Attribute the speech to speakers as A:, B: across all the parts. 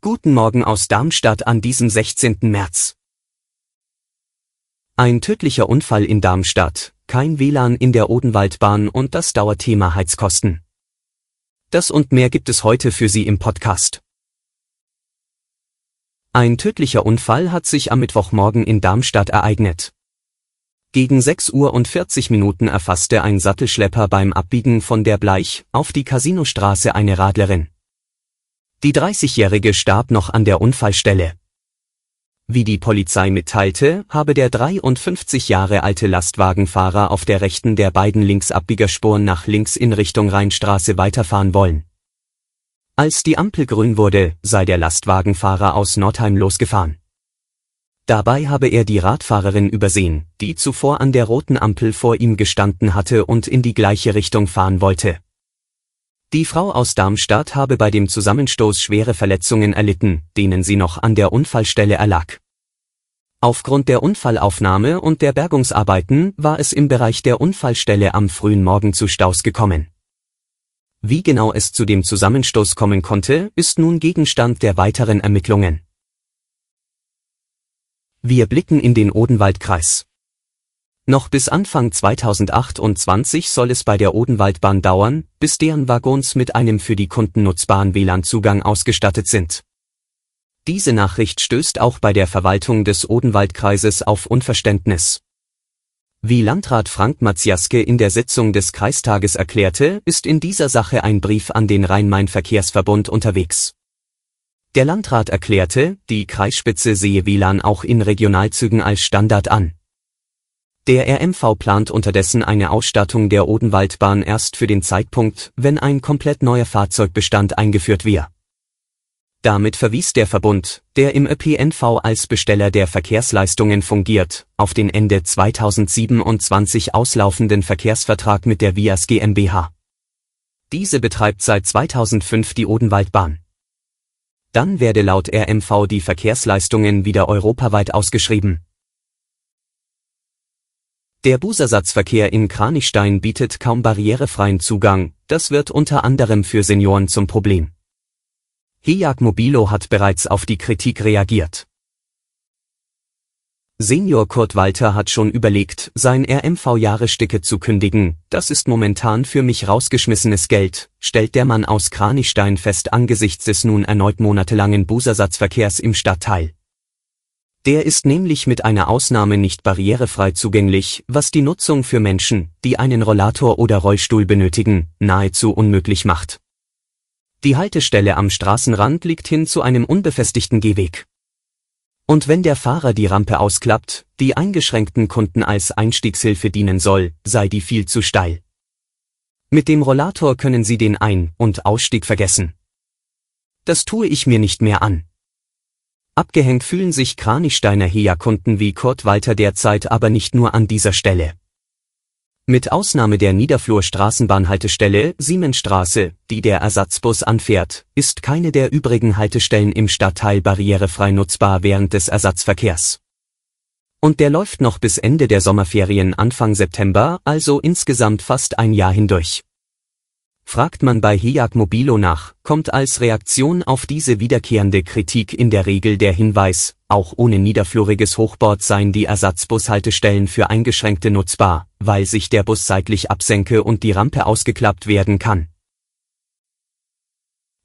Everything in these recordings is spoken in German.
A: Guten Morgen aus Darmstadt an diesem 16. März. Ein tödlicher Unfall in Darmstadt, kein WLAN in der Odenwaldbahn und das Dauerthema Heizkosten. Das und mehr gibt es heute für Sie im Podcast. Ein tödlicher Unfall hat sich am Mittwochmorgen in Darmstadt ereignet. Gegen 6 Uhr und 40 Minuten erfasste ein Sattelschlepper beim Abbiegen von der Bleich auf die Casinostraße eine Radlerin. Die 30-Jährige starb noch an der Unfallstelle. Wie die Polizei mitteilte, habe der 53 Jahre alte Lastwagenfahrer auf der rechten der beiden Linksabbiegerspuren nach links in Richtung Rheinstraße weiterfahren wollen. Als die Ampel grün wurde, sei der Lastwagenfahrer aus Nordheim losgefahren. Dabei habe er die Radfahrerin übersehen, die zuvor an der roten Ampel vor ihm gestanden hatte und in die gleiche Richtung fahren wollte. Die Frau aus Darmstadt habe bei dem Zusammenstoß schwere Verletzungen erlitten, denen sie noch an der Unfallstelle erlag. Aufgrund der Unfallaufnahme und der Bergungsarbeiten war es im Bereich der Unfallstelle am frühen Morgen zu Staus gekommen. Wie genau es zu dem Zusammenstoß kommen konnte, ist nun Gegenstand der weiteren Ermittlungen. Wir blicken in den Odenwaldkreis. Noch bis Anfang 2028 soll es bei der Odenwaldbahn dauern, bis deren Waggons mit einem für die Kunden nutzbaren WLAN-Zugang ausgestattet sind. Diese Nachricht stößt auch bei der Verwaltung des Odenwaldkreises auf Unverständnis. Wie Landrat Frank Maciaske in der Sitzung des Kreistages erklärte, ist in dieser Sache ein Brief an den Rhein-Main-Verkehrsverbund unterwegs. Der Landrat erklärte, die Kreisspitze sehe WLAN auch in Regionalzügen als Standard an. Der RMV plant unterdessen eine Ausstattung der Odenwaldbahn erst für den Zeitpunkt, wenn ein komplett neuer Fahrzeugbestand eingeführt wird. Damit verwies der Verbund, der im ÖPNV als Besteller der Verkehrsleistungen fungiert, auf den Ende 2027 auslaufenden Verkehrsvertrag mit der Vias GmbH. Diese betreibt seit 2005 die Odenwaldbahn. Dann werde laut RMV die Verkehrsleistungen wieder europaweit ausgeschrieben. Der Busersatzverkehr in Kranichstein bietet kaum barrierefreien Zugang, das wird unter anderem für Senioren zum Problem. Hiag Mobilo hat bereits auf die Kritik reagiert. Senior Kurt Walter hat schon überlegt, sein RMV-Jahresticket zu kündigen, das ist momentan für mich rausgeschmissenes Geld, stellt der Mann aus Kranichstein fest angesichts des nun erneut monatelangen Busersatzverkehrs im Stadtteil. Der ist nämlich mit einer Ausnahme nicht barrierefrei zugänglich, was die Nutzung für Menschen, die einen Rollator oder Rollstuhl benötigen, nahezu unmöglich macht. Die Haltestelle am Straßenrand liegt hin zu einem unbefestigten Gehweg. Und wenn der Fahrer die Rampe ausklappt, die eingeschränkten Kunden als Einstiegshilfe dienen soll, sei die viel zu steil. Mit dem Rollator können Sie den Ein- und Ausstieg vergessen. Das tue ich mir nicht mehr an. Abgehängt fühlen sich Kranichsteiner HEA-Kunden wie Kurt Walter derzeit aber nicht nur an dieser Stelle. Mit Ausnahme der Niederflur Straßenbahnhaltestelle Siemensstraße, die der Ersatzbus anfährt, ist keine der übrigen Haltestellen im Stadtteil barrierefrei nutzbar während des Ersatzverkehrs. Und der läuft noch bis Ende der Sommerferien Anfang September, also insgesamt fast ein Jahr hindurch. Fragt man bei HIAG Mobilo nach, kommt als Reaktion auf diese wiederkehrende Kritik in der Regel der Hinweis, auch ohne niederfluriges Hochbord seien die Ersatzbushaltestellen für Eingeschränkte nutzbar, weil sich der Bus seitlich absenke und die Rampe ausgeklappt werden kann.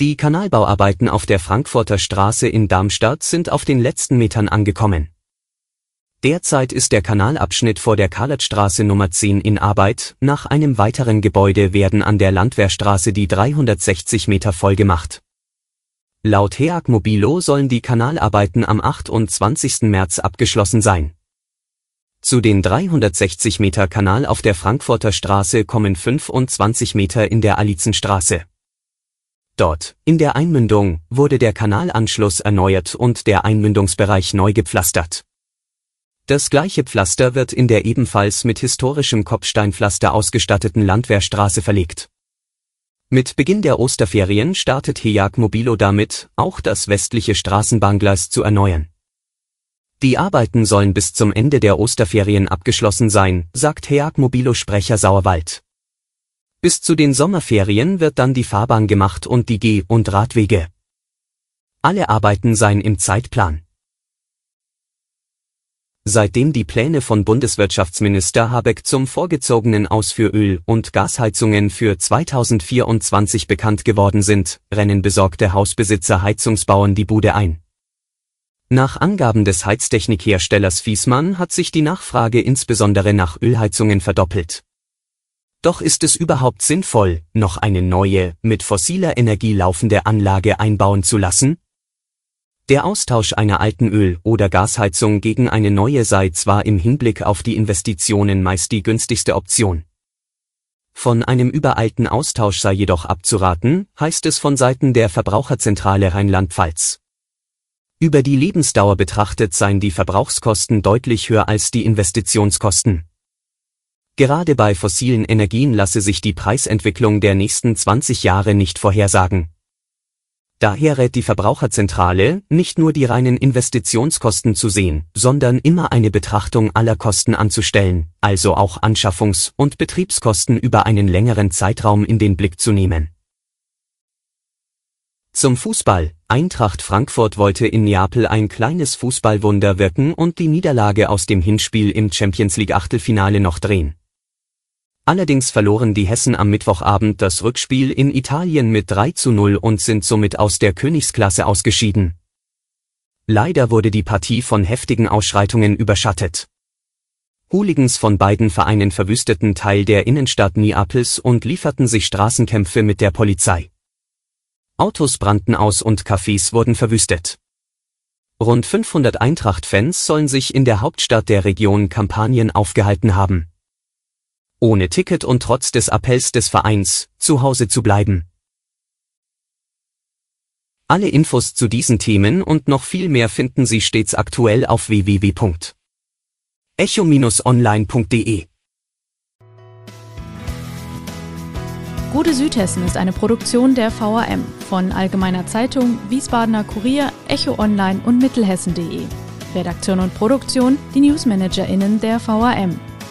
A: Die Kanalbauarbeiten auf der Frankfurter Straße in Darmstadt sind auf den letzten Metern angekommen. Derzeit ist der Kanalabschnitt vor der Karletstraße Nummer 10 in Arbeit, nach einem weiteren Gebäude werden an der Landwehrstraße die 360 Meter voll gemacht. Laut Heag Mobilo sollen die Kanalarbeiten am 28. März abgeschlossen sein. Zu den 360 Meter Kanal auf der Frankfurter Straße kommen 25 Meter in der Alizenstraße. Dort, in der Einmündung, wurde der Kanalanschluss erneuert und der Einmündungsbereich neu gepflastert. Das gleiche Pflaster wird in der ebenfalls mit historischem Kopfsteinpflaster ausgestatteten Landwehrstraße verlegt. Mit Beginn der Osterferien startet Hejag Mobilo damit, auch das westliche Straßenbahngleis zu erneuern. Die Arbeiten sollen bis zum Ende der Osterferien abgeschlossen sein, sagt Hejag Mobilo Sprecher Sauerwald. Bis zu den Sommerferien wird dann die Fahrbahn gemacht und die Geh- und Radwege. Alle Arbeiten seien im Zeitplan. Seitdem die Pläne von Bundeswirtschaftsminister Habeck zum vorgezogenen Aus für Öl- und Gasheizungen für 2024 bekannt geworden sind, rennen besorgte Hausbesitzer Heizungsbauern die Bude ein. Nach Angaben des Heiztechnikherstellers Fiesmann hat sich die Nachfrage insbesondere nach Ölheizungen verdoppelt. Doch ist es überhaupt sinnvoll, noch eine neue, mit fossiler Energie laufende Anlage einbauen zu lassen? Der Austausch einer alten Öl- oder Gasheizung gegen eine neue sei zwar im Hinblick auf die Investitionen meist die günstigste Option. Von einem überalten Austausch sei jedoch abzuraten, heißt es von Seiten der Verbraucherzentrale Rheinland-Pfalz. Über die Lebensdauer betrachtet seien die Verbrauchskosten deutlich höher als die Investitionskosten. Gerade bei fossilen Energien lasse sich die Preisentwicklung der nächsten 20 Jahre nicht vorhersagen. Daher rät die Verbraucherzentrale, nicht nur die reinen Investitionskosten zu sehen, sondern immer eine Betrachtung aller Kosten anzustellen, also auch Anschaffungs- und Betriebskosten über einen längeren Zeitraum in den Blick zu nehmen. Zum Fußball. Eintracht Frankfurt wollte in Neapel ein kleines Fußballwunder wirken und die Niederlage aus dem Hinspiel im Champions League Achtelfinale noch drehen. Allerdings verloren die Hessen am Mittwochabend das Rückspiel in Italien mit 3 zu 0 und sind somit aus der Königsklasse ausgeschieden. Leider wurde die Partie von heftigen Ausschreitungen überschattet. Hooligans von beiden Vereinen verwüsteten Teil der Innenstadt Neapels und lieferten sich Straßenkämpfe mit der Polizei. Autos brannten aus und Cafés wurden verwüstet. Rund 500 Eintracht-Fans sollen sich in der Hauptstadt der Region Kampagnen aufgehalten haben ohne Ticket und trotz des Appells des Vereins, zu Hause zu bleiben. Alle Infos zu diesen Themen und noch viel mehr finden Sie stets aktuell auf www.echo-online.de.
B: Gute Südhessen ist eine Produktion der VRM von Allgemeiner Zeitung, Wiesbadener Kurier, Echo Online und Mittelhessen.de. Redaktion und Produktion die NewsmanagerInnen der VRM.